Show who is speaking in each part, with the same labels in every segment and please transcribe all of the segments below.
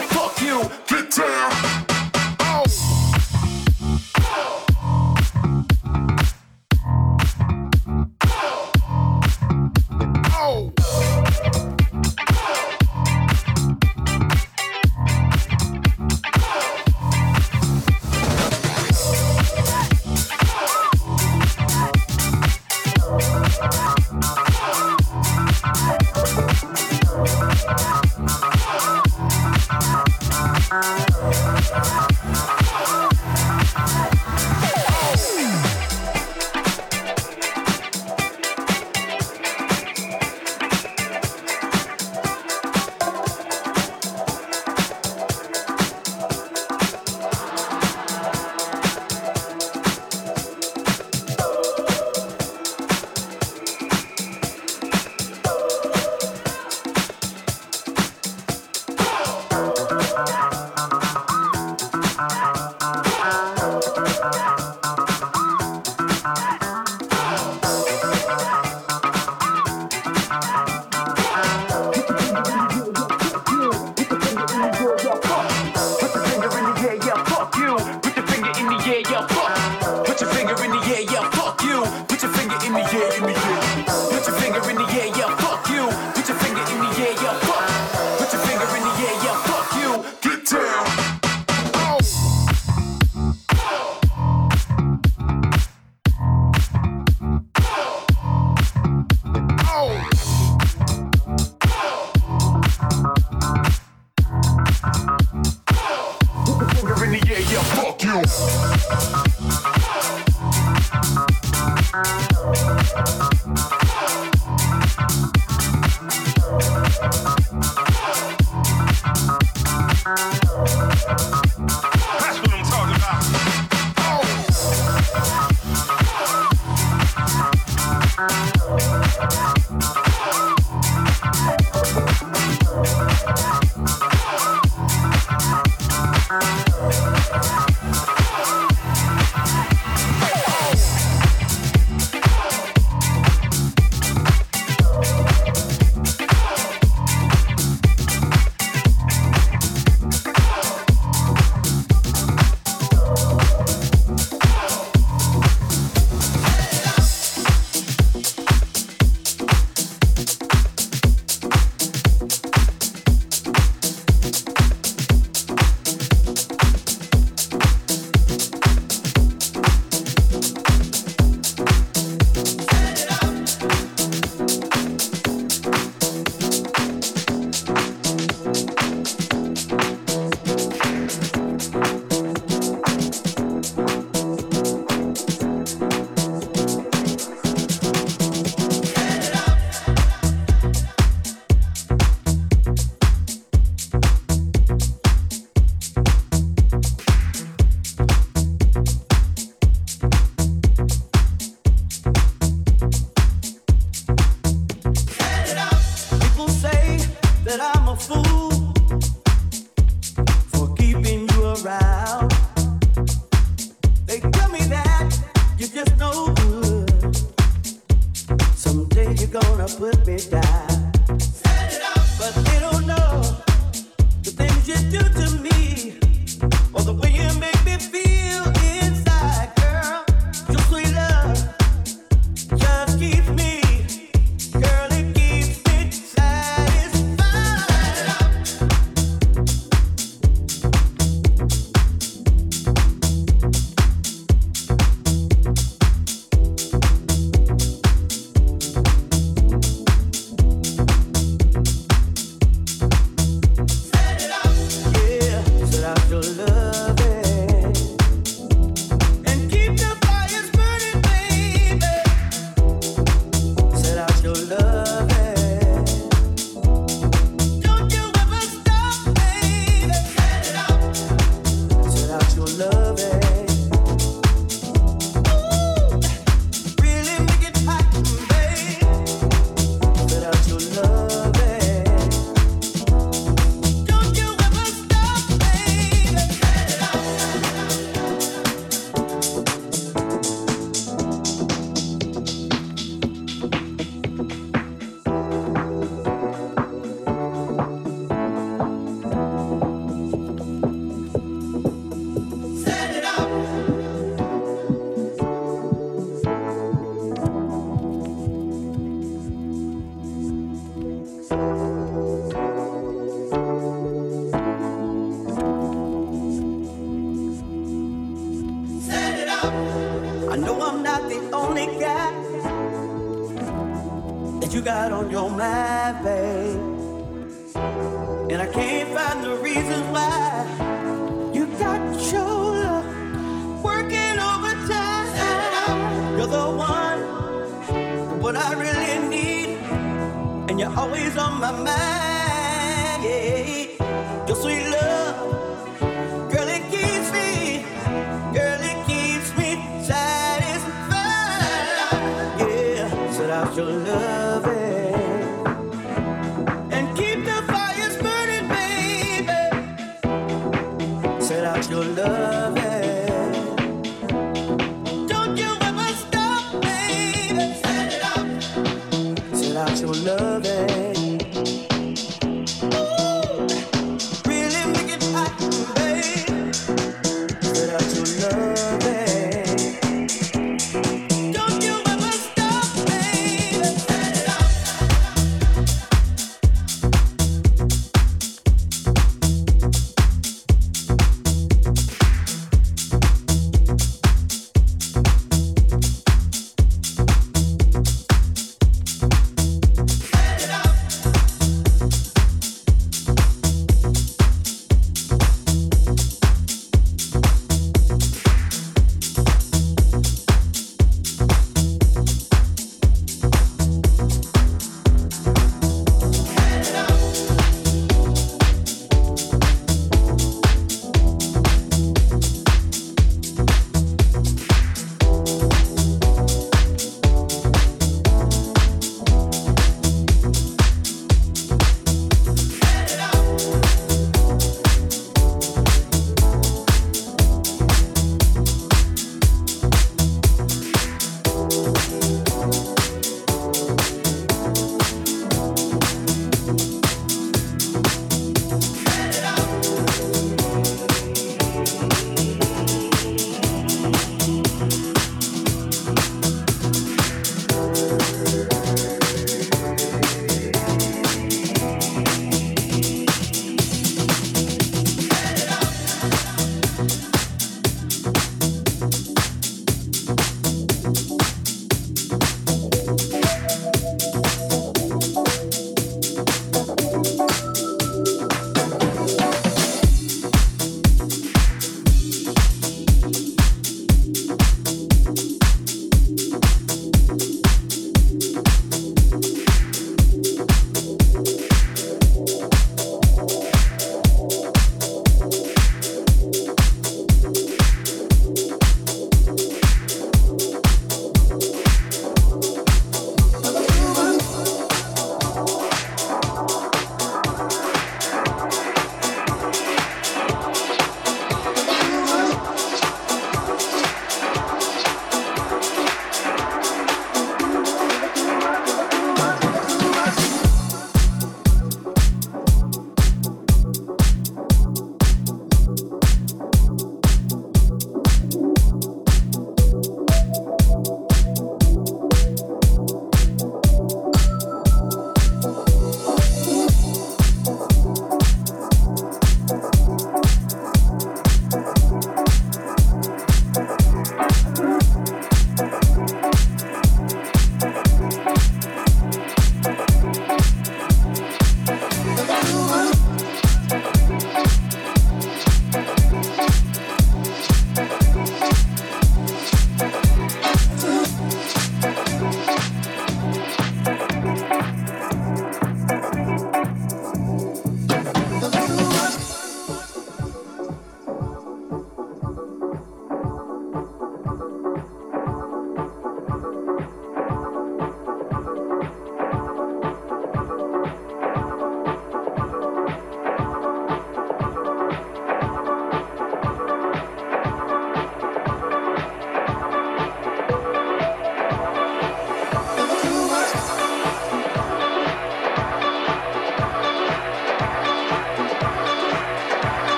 Speaker 1: yeah, fuck you.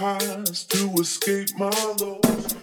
Speaker 2: To escape my lows.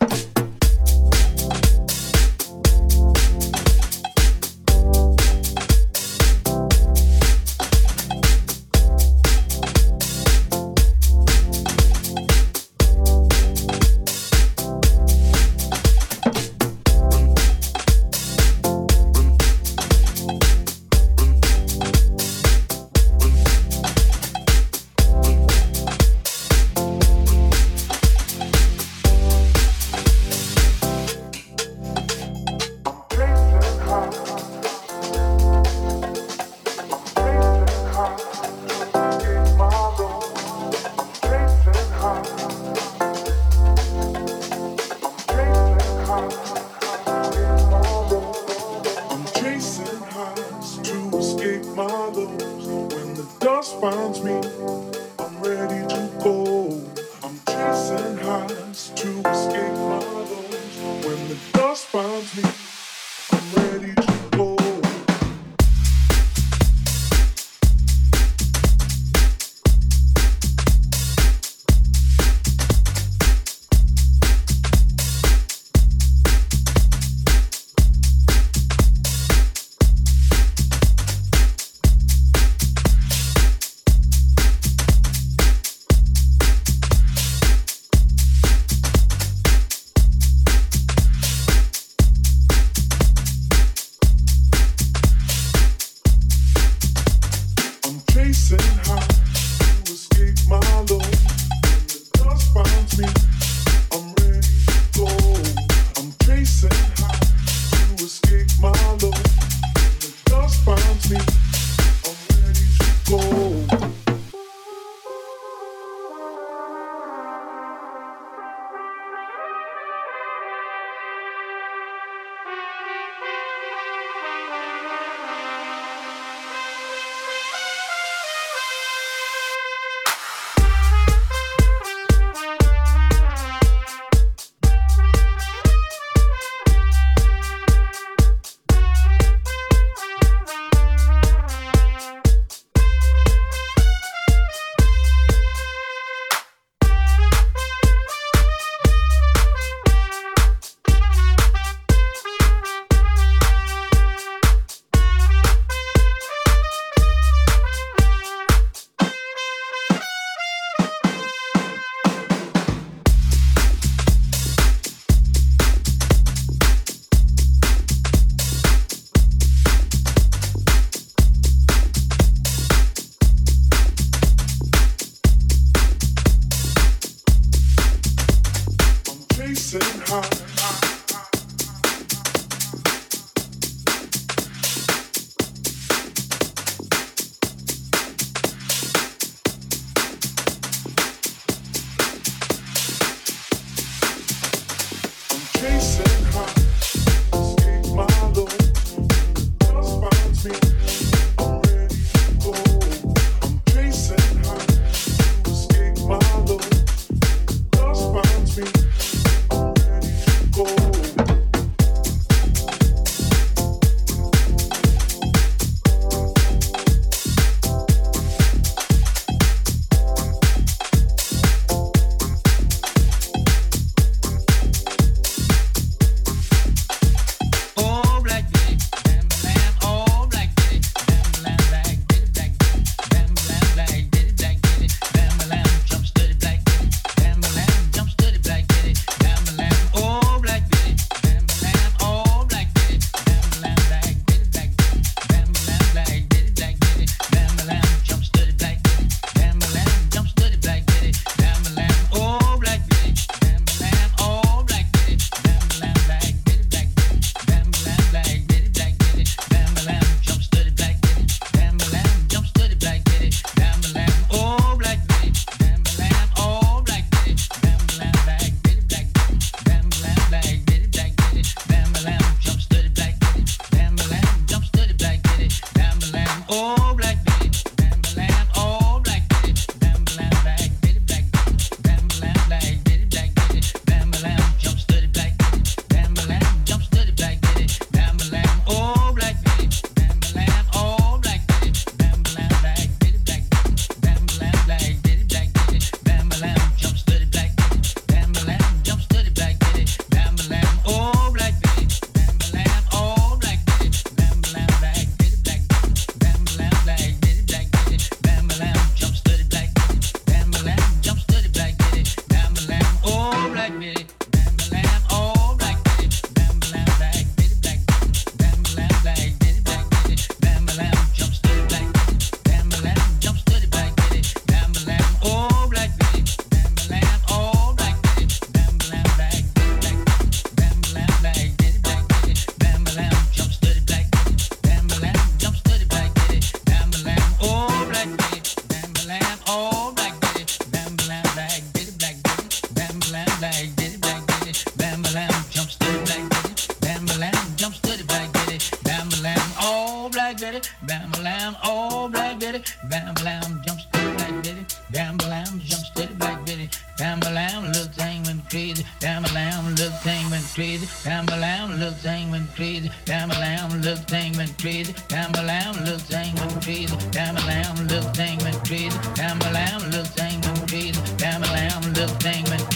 Speaker 3: me.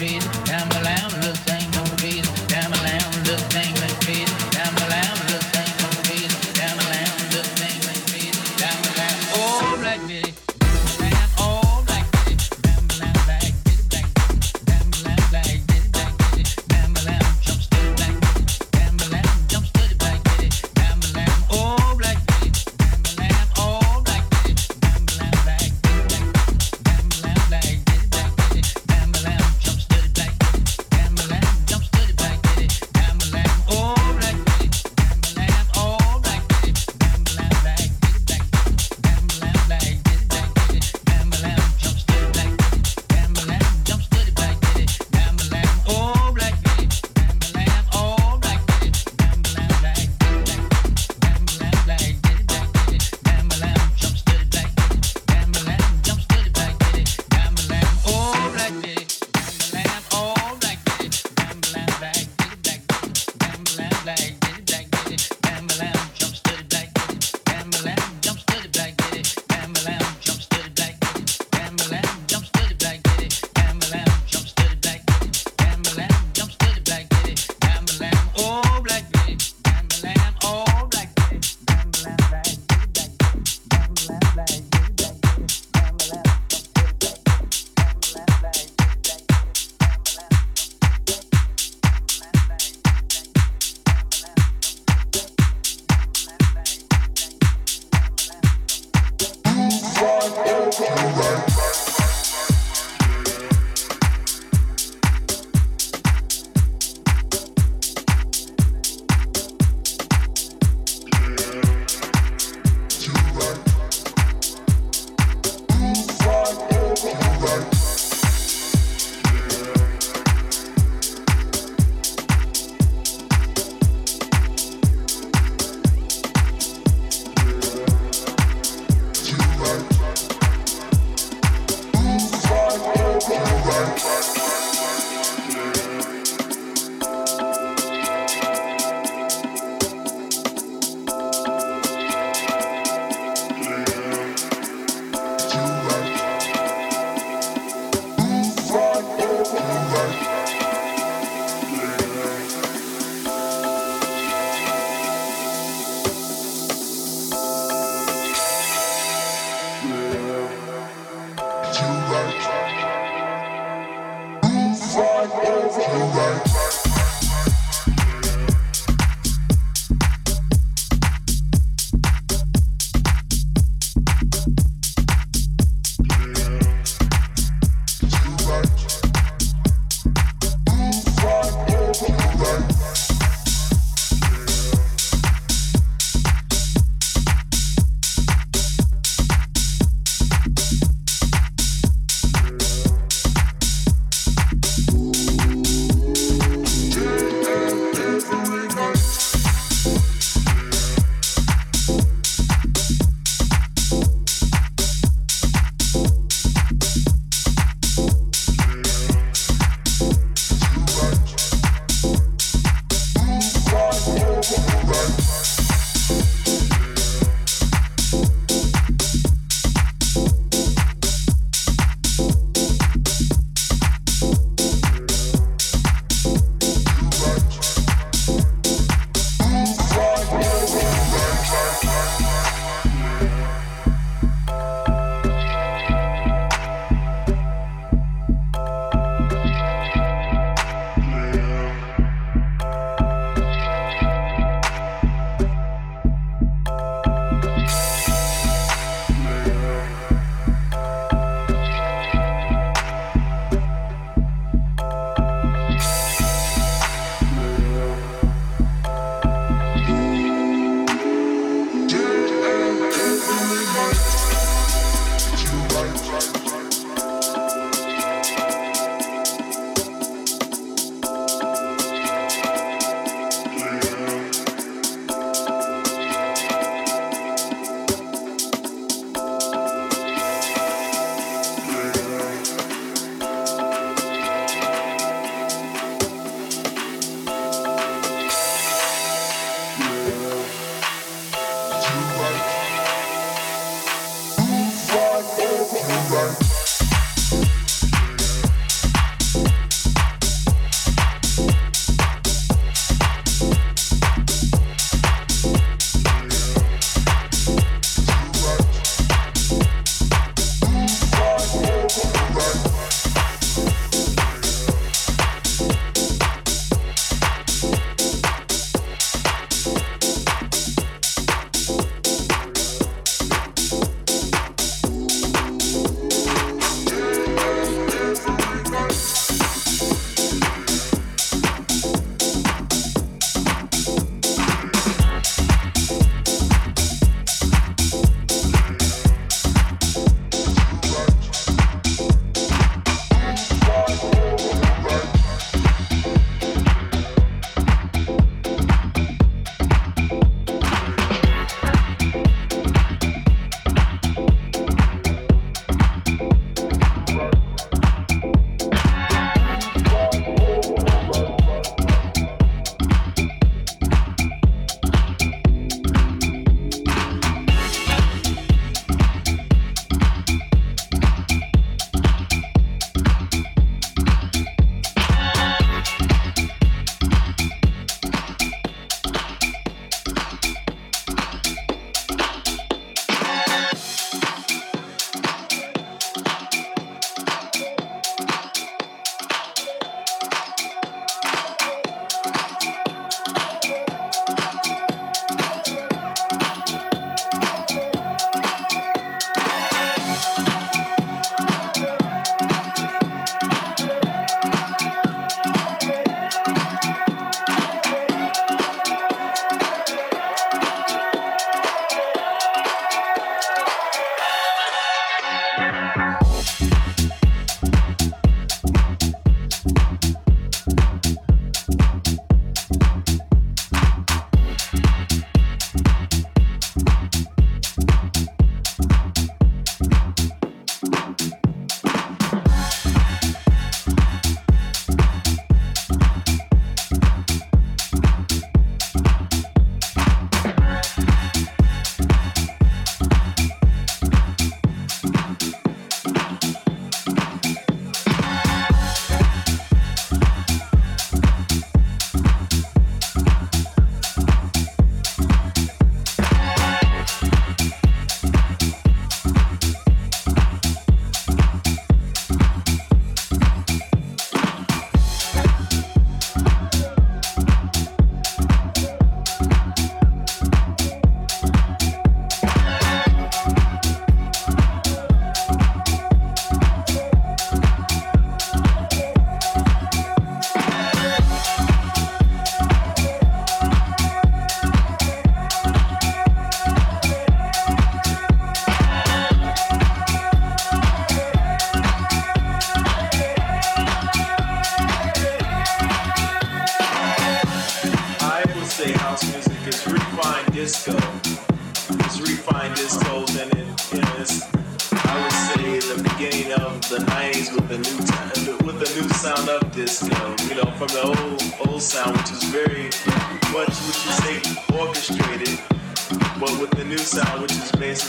Speaker 3: dream. I'm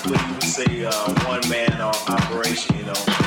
Speaker 3: which you say uh, one man operation. You know,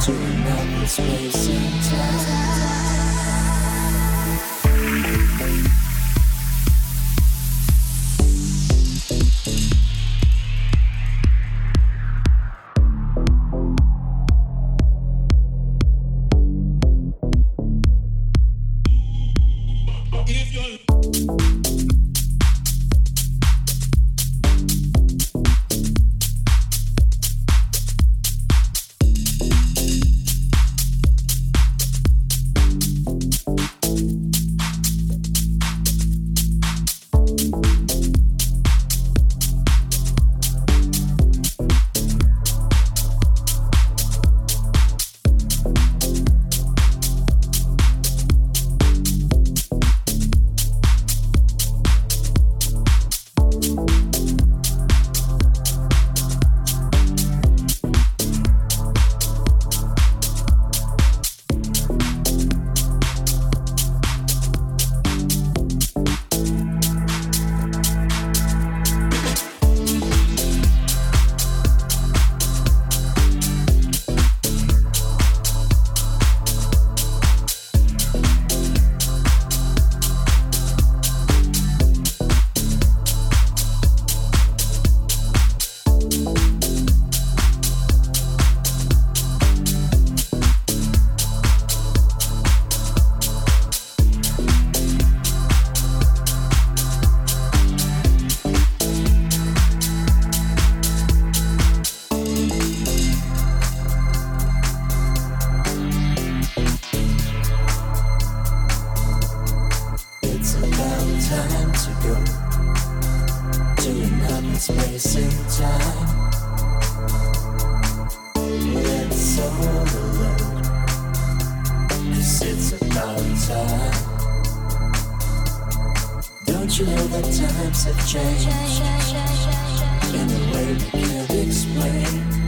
Speaker 4: to
Speaker 5: another space and time. Can't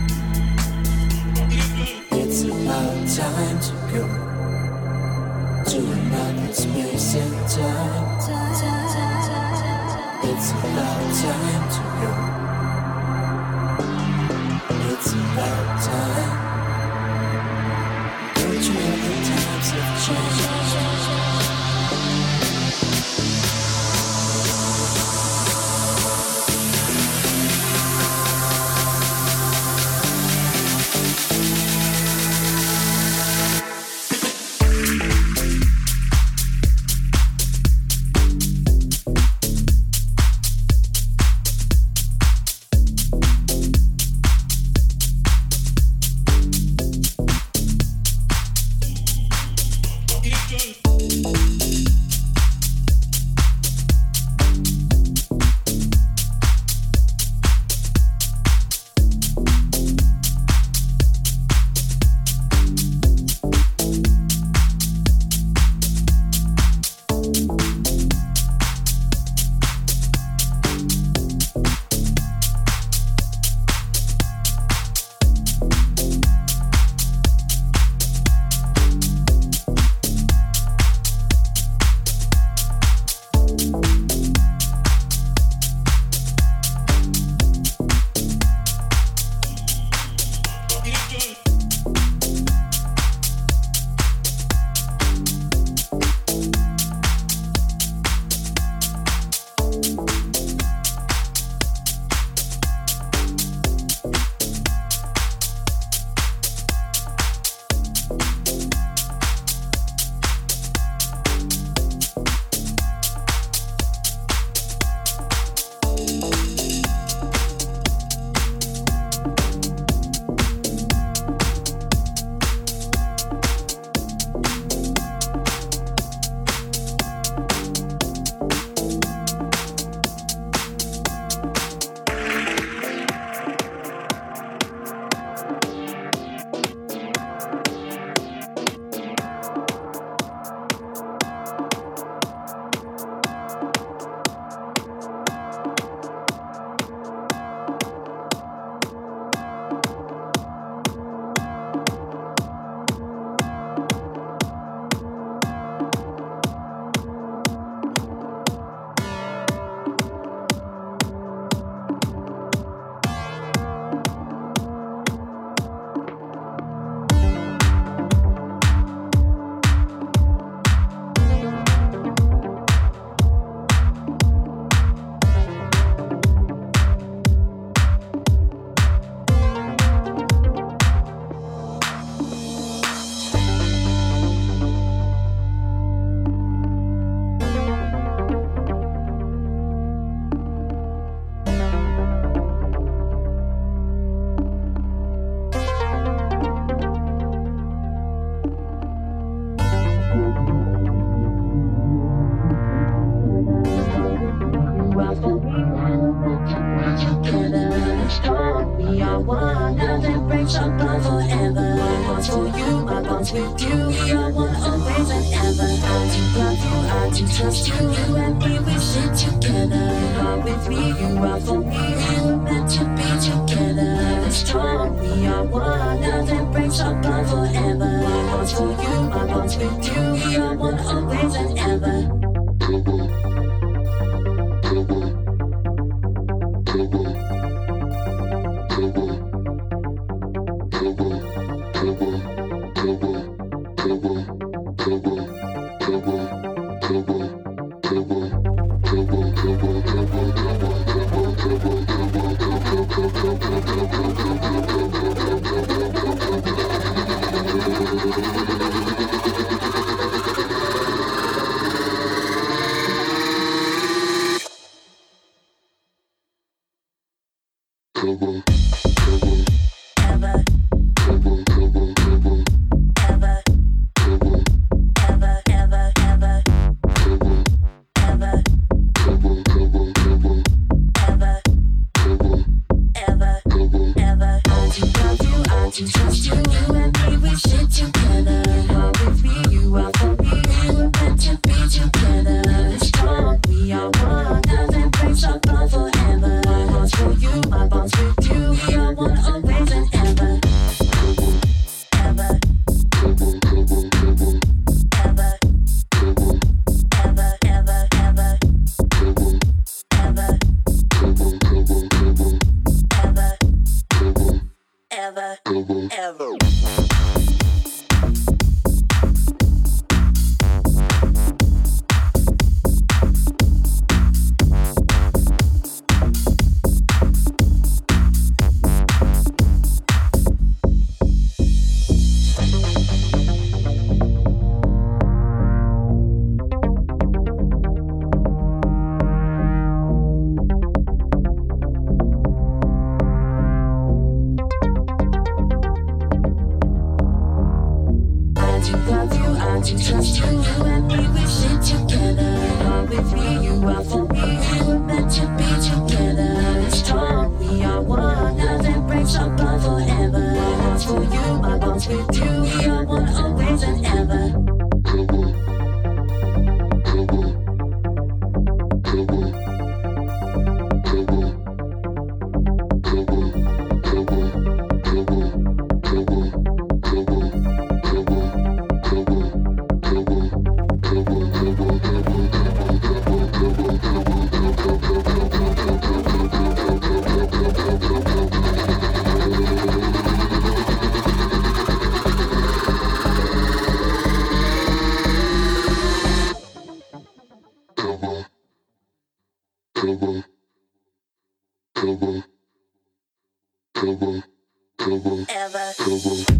Speaker 4: Ever. Ever.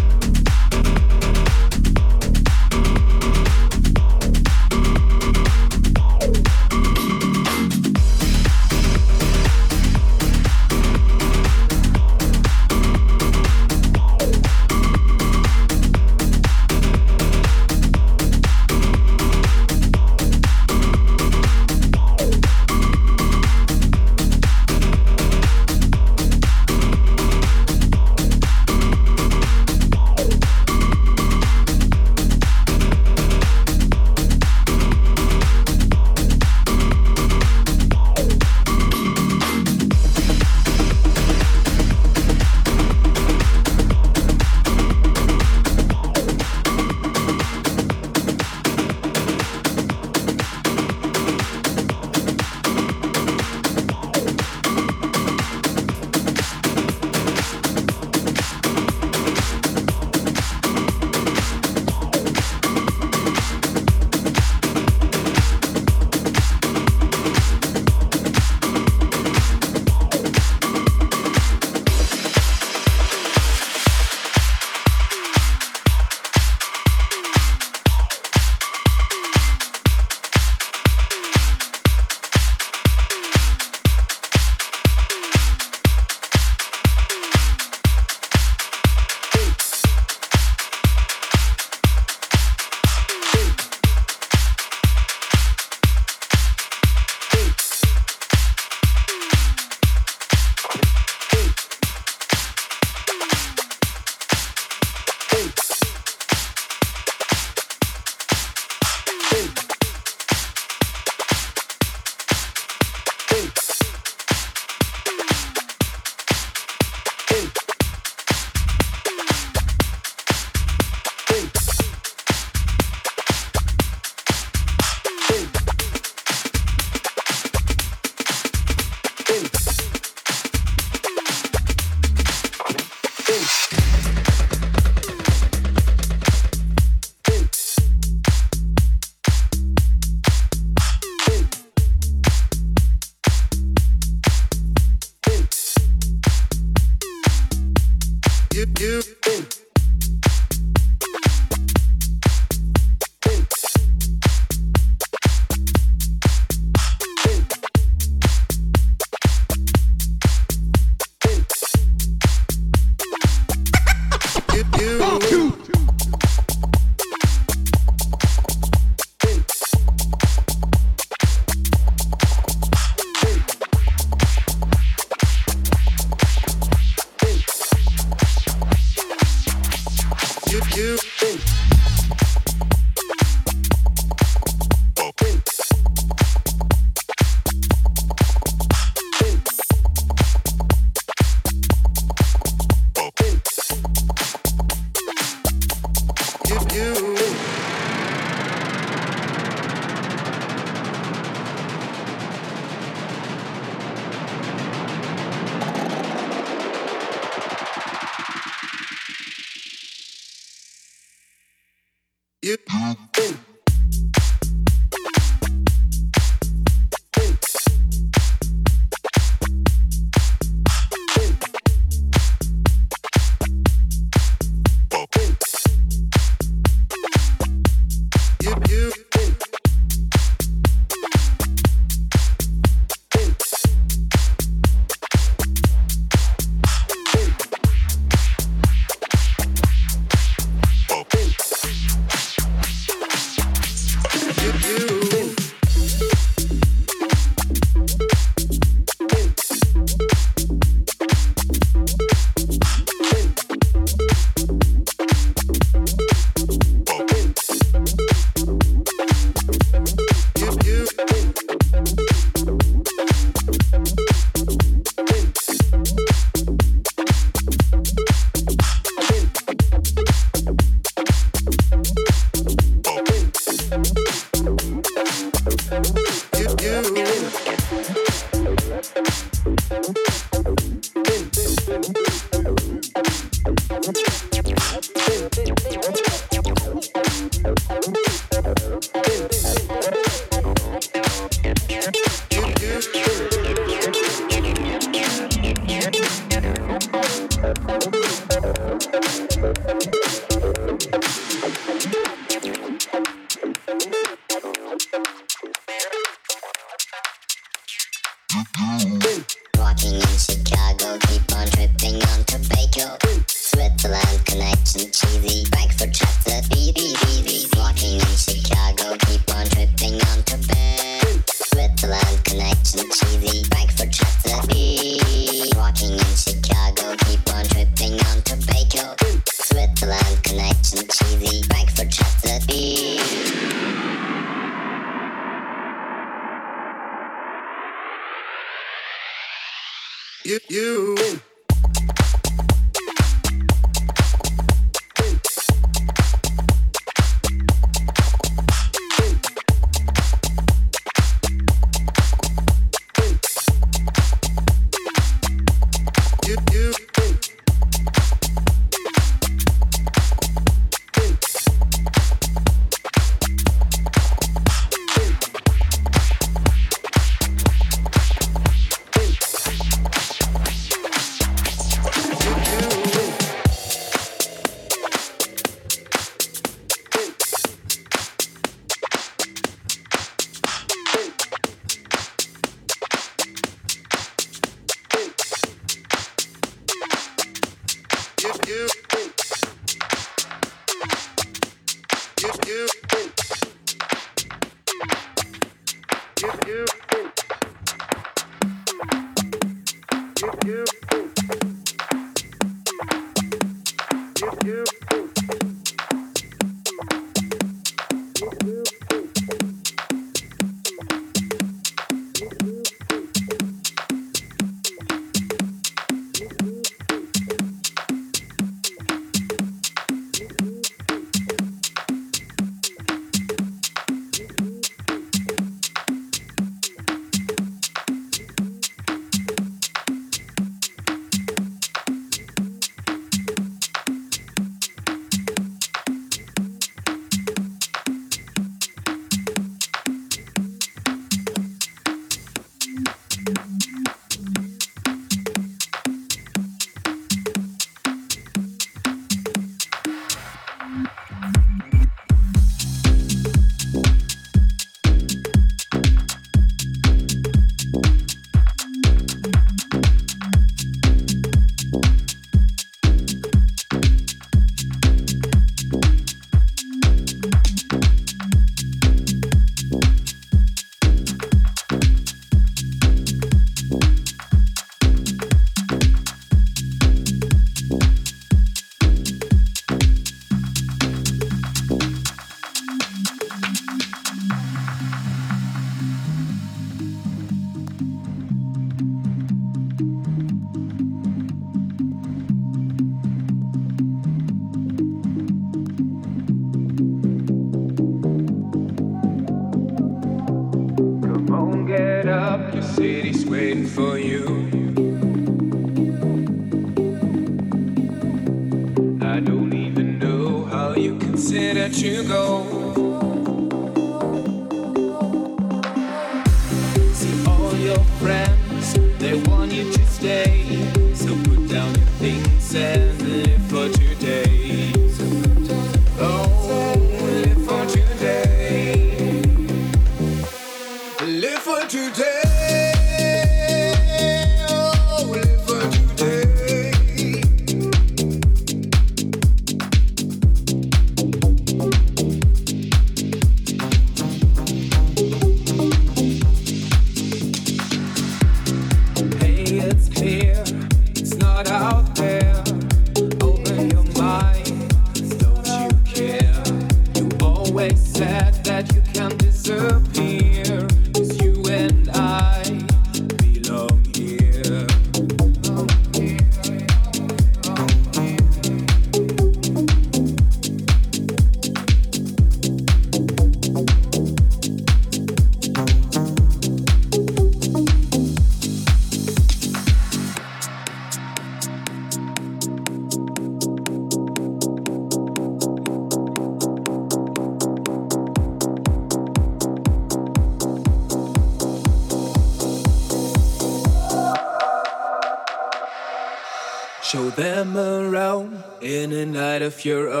Speaker 6: A night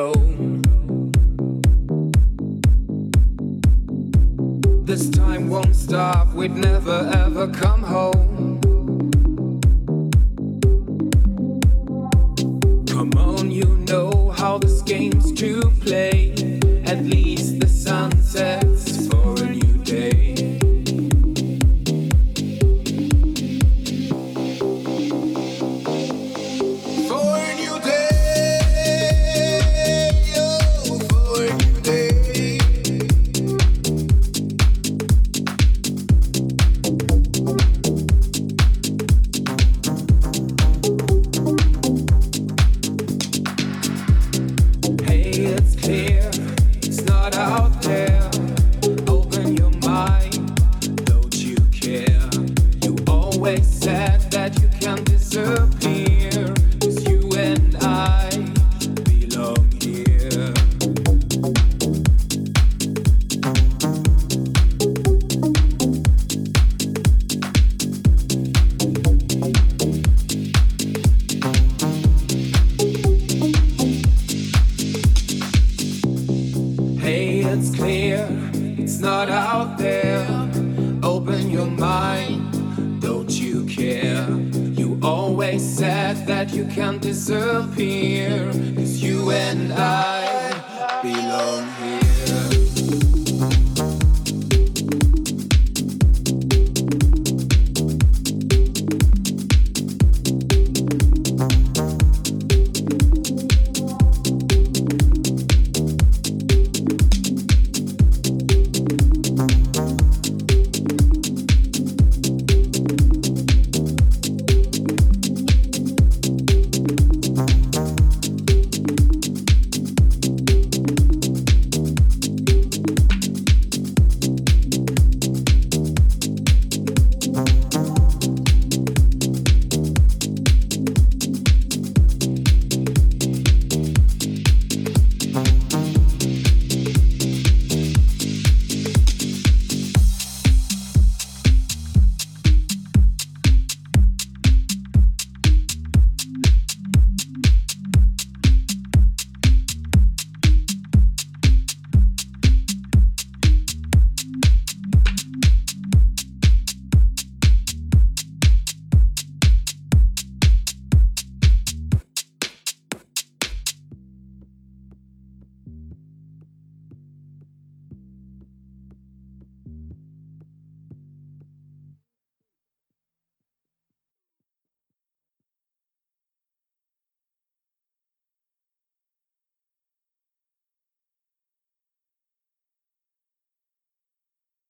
Speaker 6: disappear.